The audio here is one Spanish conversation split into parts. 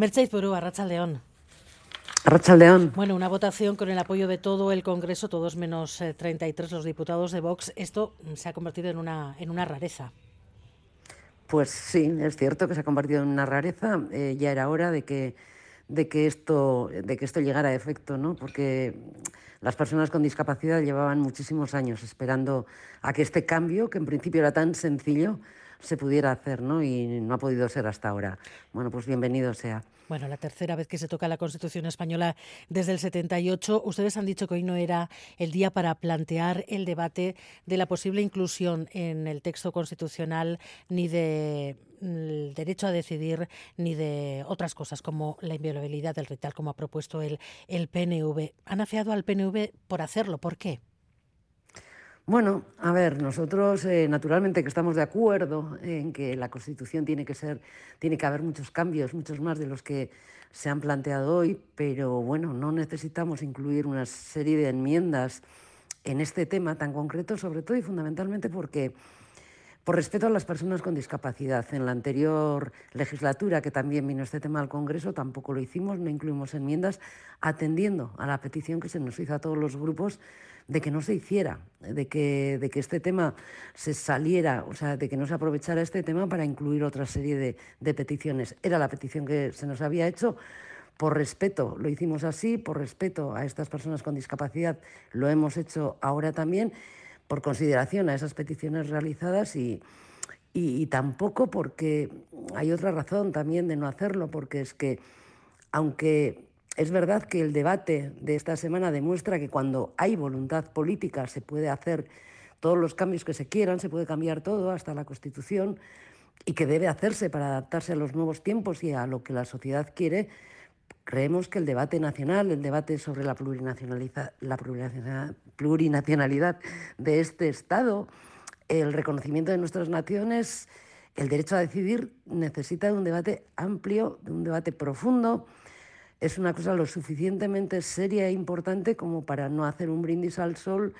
Mercedes Porú, Arrachaldeón. Arrachaldeón. Bueno, una votación con el apoyo de todo el Congreso, todos menos 33 eh, los diputados de Vox. Esto se ha convertido en una, en una rareza. Pues sí, es cierto que se ha convertido en una rareza. Eh, ya era hora de que, de, que esto, de que esto llegara a efecto, ¿no? Porque las personas con discapacidad llevaban muchísimos años esperando a que este cambio, que en principio era tan sencillo, se pudiera hacer, ¿no? Y no ha podido ser hasta ahora. Bueno, pues bienvenido sea. Bueno, la tercera vez que se toca la Constitución española desde el 78. Ustedes han dicho que hoy no era el día para plantear el debate de la posible inclusión en el texto constitucional ni de derecho a decidir ni de otras cosas como la inviolabilidad del ritual como ha propuesto el, el PNV. Han afeado al PNV por hacerlo. ¿Por qué? Bueno, a ver, nosotros eh, naturalmente que estamos de acuerdo en que la Constitución tiene que ser, tiene que haber muchos cambios, muchos más de los que se han planteado hoy, pero bueno, no necesitamos incluir una serie de enmiendas en este tema tan concreto, sobre todo y fundamentalmente porque por respeto a las personas con discapacidad. En la anterior legislatura, que también vino este tema al Congreso, tampoco lo hicimos, no incluimos enmiendas, atendiendo a la petición que se nos hizo a todos los grupos de que no se hiciera, de que, de que este tema se saliera, o sea, de que no se aprovechara este tema para incluir otra serie de, de peticiones. Era la petición que se nos había hecho. Por respeto, lo hicimos así, por respeto a estas personas con discapacidad, lo hemos hecho ahora también, por consideración a esas peticiones realizadas y, y, y tampoco porque hay otra razón también de no hacerlo, porque es que aunque es verdad que el debate de esta semana demuestra que cuando hay voluntad política se puede hacer todos los cambios que se quieran, se puede cambiar todo, hasta la Constitución, y que debe hacerse para adaptarse a los nuevos tiempos y a lo que la sociedad quiere. Creemos que el debate nacional, el debate sobre la, plurinacionalidad de este Estado, el reconocimiento de nuestras naciones, el derecho a decidir, necesita de un debate amplio, de un debate profundo, es una cosa lo suficientemente seria e importante como para no hacer un brindis al sol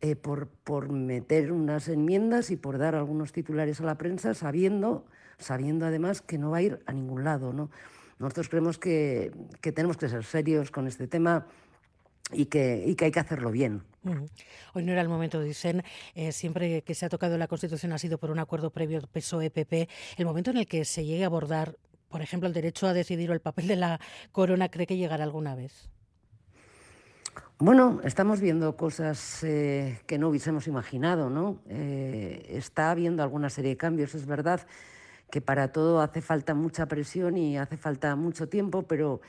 eh, por, por, meter unas enmiendas y por dar algunos titulares a la prensa, sabiendo, sabiendo además que no va a ir a ningún lado. ¿no? Nosotros creemos que, que tenemos que ser serios con este tema y que, y que hay que hacerlo bien. Hoy no era el momento, dicen, eh, siempre que se ha tocado la Constitución ha sido por un acuerdo previo PSOE-PP. El momento en el que se llegue a abordar por ejemplo, el derecho a decidir o el papel de la corona, ¿cree que llegará alguna vez? Bueno, estamos viendo cosas eh, que no hubiésemos imaginado, ¿no? Eh, está habiendo alguna serie de cambios, es verdad que para todo hace falta mucha presión y hace falta mucho tiempo, pero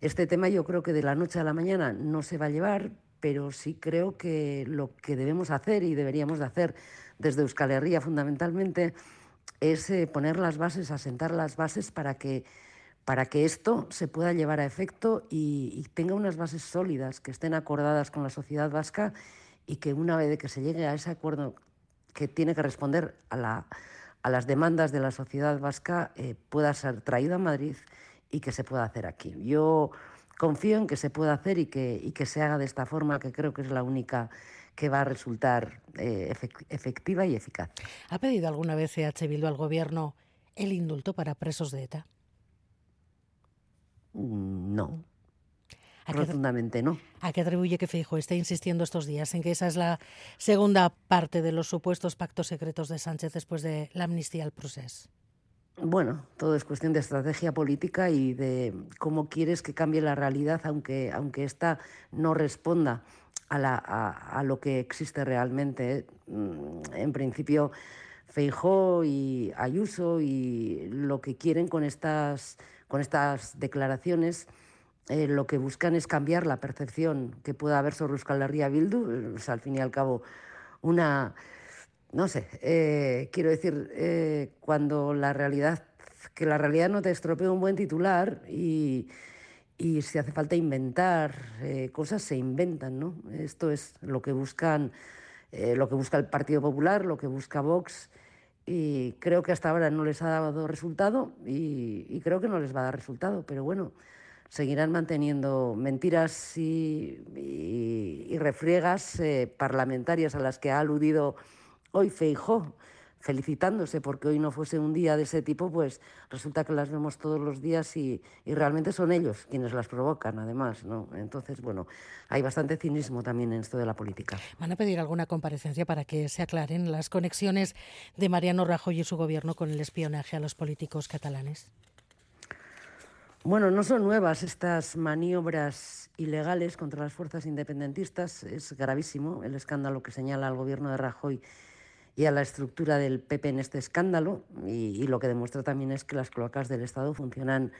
este tema yo creo que de la noche a la mañana no se va a llevar, pero sí creo que lo que debemos hacer y deberíamos de hacer desde Euskal Herria fundamentalmente es eh, poner las bases, asentar las bases para que, para que esto se pueda llevar a efecto y, tenga unas bases sólidas, que estén acordadas con la sociedad vasca y que una vez que se llegue a ese acuerdo que tiene que responder a, la, a las demandas de la sociedad vasca, eh, pueda ser traído a Madrid y que se pueda hacer aquí. Yo confío en que se pueda hacer y que, y que se haga de esta forma, que creo que es la única que va a resultar eh, efectiva y eficaz. ¿Ha pedido alguna vez EH Bildu al Gobierno el indulto para presos de ETA? Mm, no. Profundamente no. ¿A qué atribuye que Feijo esté insistiendo estos días en que esa es la segunda parte de los supuestos pactos secretos de Sánchez después de la amnistía al proceso? Bueno, todo es cuestión de estrategia política y de cómo quieres que cambie la realidad, aunque, aunque esta no responda a, lo que existe realmente. Mm, en principio, Feijó y Ayuso y lo que quieren con estas, con estas declaraciones, eh, lo que buscan es cambiar la percepción que pueda haber sobre Euskal Herria Bildu, al fin y al cabo una, no sé, eh, quiero decir, eh, cuando la realidad, que la realidad no te estropee un buen titular y y si hace falta inventar eh, cosas, se inventan, ¿no? Esto es lo que buscan, eh, lo que busca el Partido Popular, lo que busca Vox, y creo que hasta ahora no les ha dado resultado y, creo que no les va a dar resultado, pero bueno, seguirán manteniendo mentiras y, y, refriegas eh, parlamentarias a las que ha aludido hoy Feijó. felicitándose porque hoy no fuese un día de ese tipo, pues resulta que las vemos todos los días y, realmente son ellos quienes las provocan, además, ¿no? Entonces, bueno, hay bastante cinismo también en esto de la política. ¿Van a pedir alguna comparecencia para que se aclaren las conexiones de Mariano Rajoy y su gobierno con el espionaje a los políticos catalanes? Bueno, no son nuevas estas maniobras ilegales contra las fuerzas independentistas. Es gravísimo el escándalo que señala el gobierno de Rajoy y a la estructura del PP en este escándalo. Y, lo que demuestra también es que las cloacas del Estado funcionan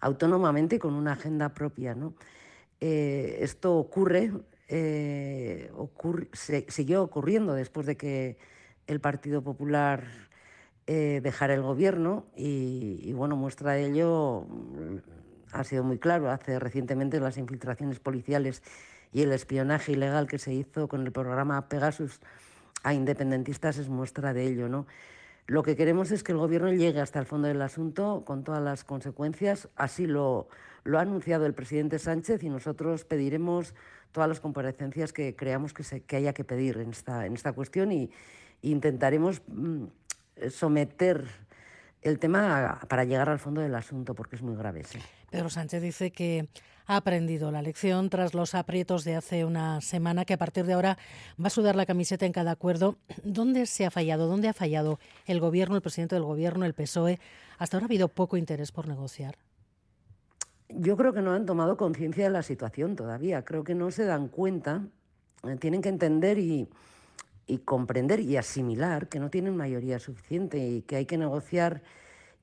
autónomamente con una agenda propia. ¿no? Eh, esto ocurre, eh, siguió ocurriendo después de que el Partido Popular eh, dejar el gobierno y, bueno, muestra de ello ha sido muy claro. Hace recientemente las infiltraciones policiales y el espionaje ilegal que se hizo con el programa Pegasus a independentistas es muestra de ello, ¿no? Lo que queremos es que el gobierno llegue hasta el fondo del asunto con todas las consecuencias. Así lo, lo ha anunciado el presidente Sánchez y nosotros pediremos todas las comparecencias que creamos que, se, que haya que pedir en esta, en esta cuestión y, e intentaremos mm, someter el tema para llegar al fondo del asunto, porque es muy grave. Pedro Sánchez dice que ha aprendido la lección tras los aprietos de hace una semana, que a partir de ahora va a sudar la camiseta en cada acuerdo. ¿Dónde se ha fallado? ¿Dónde ha fallado el Gobierno, el presidente del Gobierno, el PSOE? Hasta ahora ha habido poco interés por negociar. Yo creo que no han tomado conciencia de la situación todavía. Creo que no se dan cuenta. Eh, tienen que entender y, y comprender y asimilar que no tienen mayoría suficiente y que hay que negociar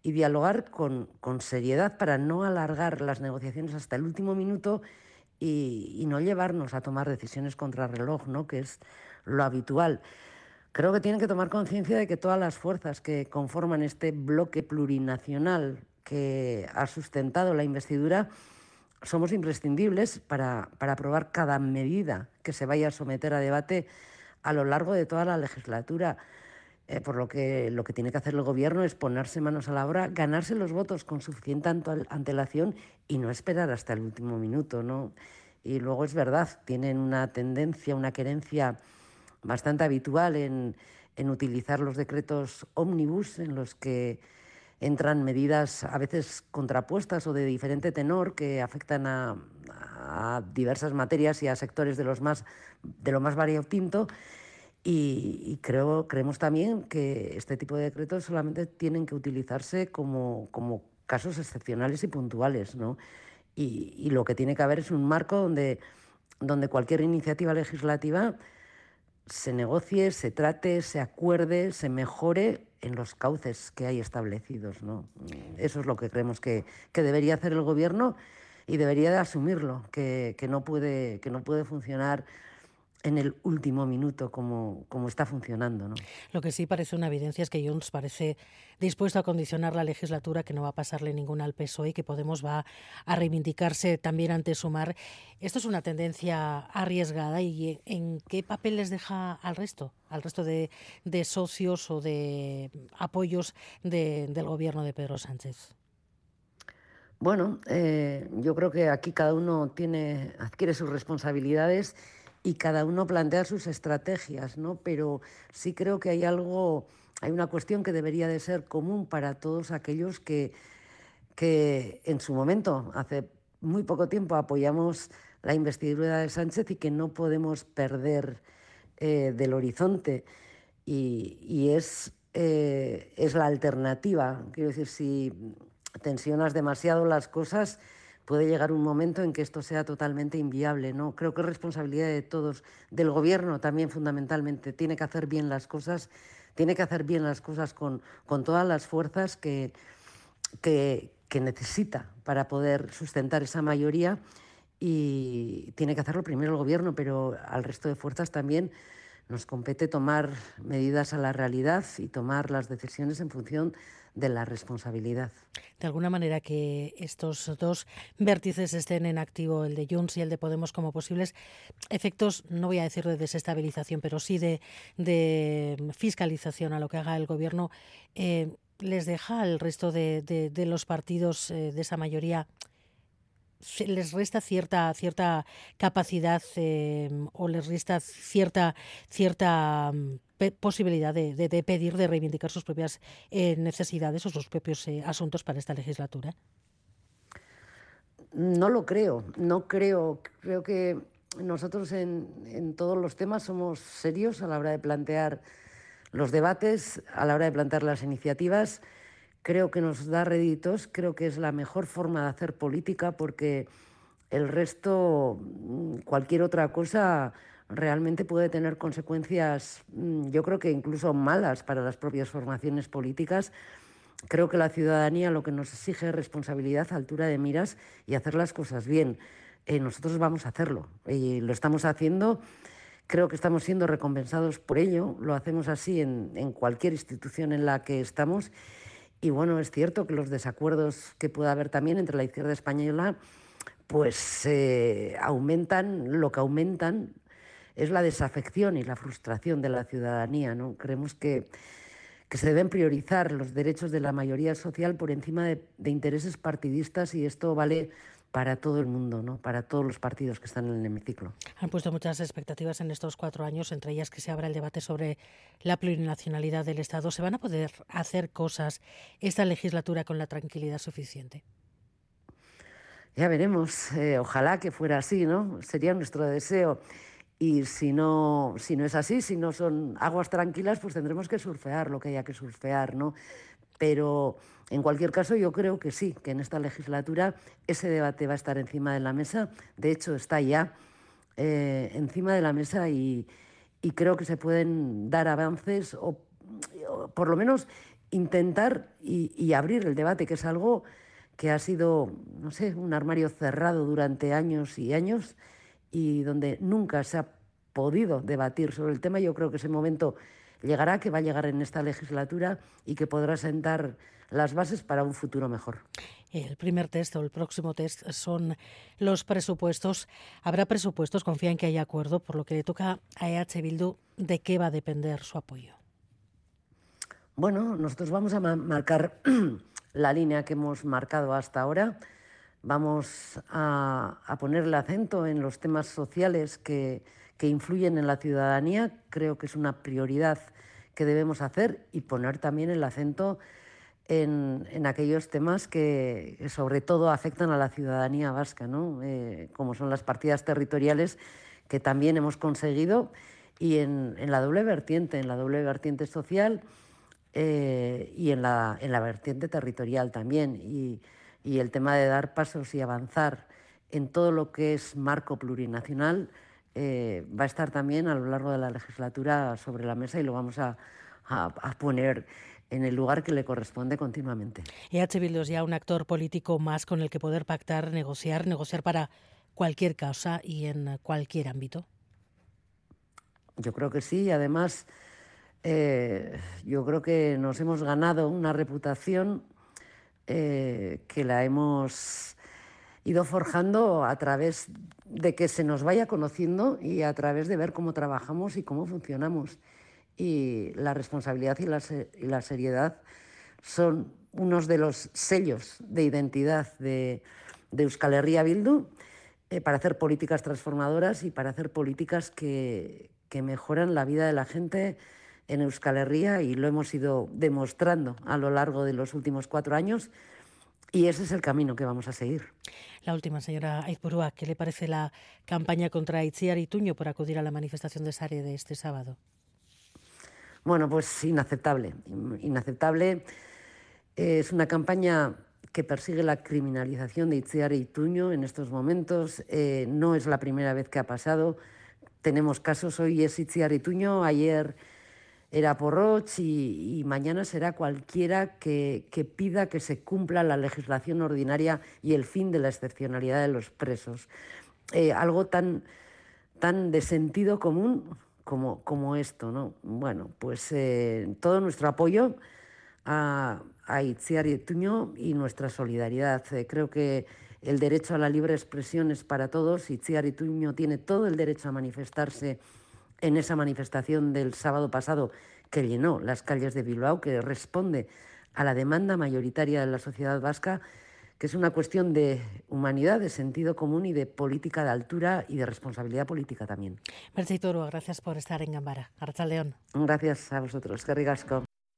y dialogar con, con seriedad para no alargar las negociaciones hasta el último minuto y, no llevarnos a tomar decisiones contra reloj, ¿no? que es lo habitual. Creo que tienen que tomar conciencia de que todas las fuerzas que conforman este bloque plurinacional que ha sustentado la investidura somos imprescindibles para, para aprobar cada medida que se vaya a someter a debate a lo largo de toda la legislatura. Eh, por lo que lo que tiene que hacer el gobierno es ponerse manos a la obra, ganarse los votos con suficiente antelación y no esperar hasta el último minuto, ¿no? Y luego es verdad, tienen una tendencia, una querencia bastante habitual en, en utilizar los decretos ómnibus en los que entran medidas a veces contrapuestas o de diferente tenor que afectan a, a diversas materias y a sectores de los más de lo más variopinto y, creo, creemos también que este tipo de decretos solamente tienen que utilizarse como, como casos excepcionales y puntuales, ¿no? Y, y, lo que tiene que haber es un marco donde, donde cualquier iniciativa legislativa se negocie, se trate, se acuerde, se mejore en los cauces que hay establecidos. ¿no? Eso es lo que creemos que, que debería hacer el Gobierno y debería de asumirlo, que, que, no, puede, que no puede funcionar en el último minuto como, como está funcionando. ¿no? Lo que sí parece una evidencia es que Junts parece dispuesto a condicionar la legislatura, que no va a pasarle ninguna al PSOE y que Podemos va a reivindicarse también ante Sumar. ¿Esto es una tendencia arriesgada y en qué papel les deja al resto, al resto de, de socios o de apoyos de, del gobierno de Pedro Sánchez? Bueno, eh, yo creo que aquí cada uno tiene, adquiere sus responsabilidades y cada uno plantea sus estrategias, ¿no? Pero sí creo que hay algo, hay una cuestión que debería de ser común para todos aquellos que, que en su momento, hace muy poco tiempo, apoyamos la investidura de Sánchez y que no podemos perder eh, del horizonte. Y, es, eh, es la alternativa. Quiero decir, si tensionas demasiado las cosas, puede llegar un momento en que esto sea totalmente inviable. ¿no? Creo que es responsabilidad de todos, del gobierno también fundamentalmente. Tiene que hacer bien las cosas, tiene que hacer bien las cosas con, con todas las fuerzas que, que, que necesita para poder sustentar esa mayoría y tiene que hacerlo primero el gobierno, pero al resto de fuerzas también nos compete tomar medidas a la realidad y tomar las decisiones en función de la responsabilidad. De alguna manera que estos dos vértices estén en activo, el de Junts y el de Podemos, como posibles efectos, no voy a decir de desestabilización, pero sí de, fiscalización a lo que haga el Gobierno, eh, les deja al resto de, los partidos eh, de esa mayoría les resta cierta cierta capacidad eh, o les resta cierta cierta posibilidad de, pedir, de reivindicar sus propias eh, necesidades o sus propios eh, asuntos para esta legislatura? No lo creo, no creo. Creo que nosotros en, todos los temas somos serios a la hora de plantear los debates, a la hora de plantear las iniciativas. Creo que nos da réditos, creo que es la mejor forma de hacer política porque el resto, mm, cualquier otra cosa, realmente puede tener consecuencias, mm, yo creo que incluso malas para las propias formaciones políticas. Creo que la ciudadanía lo que nos exige es responsabilidad, altura de miras y hacer las cosas bien. Eh, nosotros vamos a hacerlo y lo estamos haciendo. Creo que estamos siendo recompensados por ello. Lo hacemos así en, cualquier institución en la que estamos. Y bueno, es cierto que los desacuerdos que pueda haber también entre la izquierda española, pues eh, aumentan, lo que aumentan es la desafección y la frustración de la ciudadanía. ¿no? Creemos que, que se deben priorizar los derechos de la mayoría social por encima de, intereses partidistas y esto vale para todo el mundo, ¿no? para todos los partidos que están en el hemiciclo. Han puesto muchas expectativas en estos cuatro años, entre ellas que se abra el debate sobre la plurinacionalidad del Estado. ¿Se van a poder hacer cosas esta legislatura con la tranquilidad suficiente? Ya veremos, eh, ojalá que fuera así, ¿no? Sería nuestro deseo. Y si no, si no es así, si no son aguas tranquilas, pues tendremos que surfear lo que haya que surfear, ¿no? Pero en cualquier caso, yo creo que sí, que en esta legislatura ese debate va a estar encima de la mesa. De hecho, está ya eh, encima de la mesa y, creo que se pueden dar avances o, por lo menos intentar y, y, abrir el debate, que es algo que ha sido, no sé, un armario cerrado durante años y años y donde nunca se ha podido debatir sobre el tema. Yo creo que ese momento llegará, que va a llegar en esta legislatura y que podrá sentar las bases para un futuro mejor. El primer test o el próximo test son los presupuestos. ¿Habrá presupuestos? Confía en que haya acuerdo, por lo que le toca a EH Bildu, ¿de qué va a depender su apoyo? Bueno, nosotros vamos a marcar la línea que hemos marcado hasta ahora Vamos a, poner el acento en los temas sociales que, influyen en la ciudadanía. Creo que es una prioridad que debemos hacer y poner también el acento en, aquellos temas que, sobre todo afectan a la ciudadanía vasca, eh, como son las partidas territoriales que también hemos conseguido y en, la doble vertiente, en la doble vertiente social eh, y en la, en la vertiente territorial también. Y, y el tema de dar pasos y avanzar en todo lo que es marco plurinacional eh, va a estar también a lo largo de la legislatura sobre la mesa y lo vamos a, poner en el lugar que le corresponde continuamente. EH Bildu es ya un actor político más con el que poder pactar, negociar, negociar para cualquier causa y en cualquier ámbito. Yo creo que sí, y además eh, yo creo que nos hemos ganado una reputación eh, que la hemos ido forjando a través de que se nos vaya conociendo y a través de ver cómo trabajamos y cómo funcionamos. Y la responsabilidad y la, seriedad son unos de los sellos de identidad de, Euskal Herria Bildu eh, para hacer políticas transformadoras y para hacer políticas que, que mejoran la vida de la gente en Euskal Herria y lo hemos ido demostrando a lo largo de los últimos cuatro años y ese es el camino que vamos a seguir. La última, señora Aizpurúa, ¿qué le parece la campaña contra Itziar y Tuño por acudir a la manifestación de Sare de este sábado? Bueno, pues inaceptable. Inaceptable. Es una campaña que persigue la criminalización de Itziar y Tuño en estos momentos. Eh, no es la primera vez que ha pasado. Tenemos casos, hoy es Itziar y Tuño, ayer era Porroch y, mañana será cualquiera que, pida que se cumpla la legislación ordinaria y el fin de la excepcionalidad de los presos. Eh, algo tan, tan de sentido común como, como esto, ¿no? Bueno, pues eh, todo nuestro apoyo a, a Itziar y y nuestra solidaridad. Eh, creo que el derecho a la libre expresión es para todos. Itziar y Tuño tiene todo el derecho a manifestarse en esa manifestación del sábado pasado que llenó las calles de Bilbao, que responde a la demanda mayoritaria de la sociedad vasca, que es una cuestión de humanidad, de sentido común y de política de altura y de responsabilidad política también. Mercedes Toro, gracias por estar en Gambara. León. Gracias a vosotros. Que ricasco.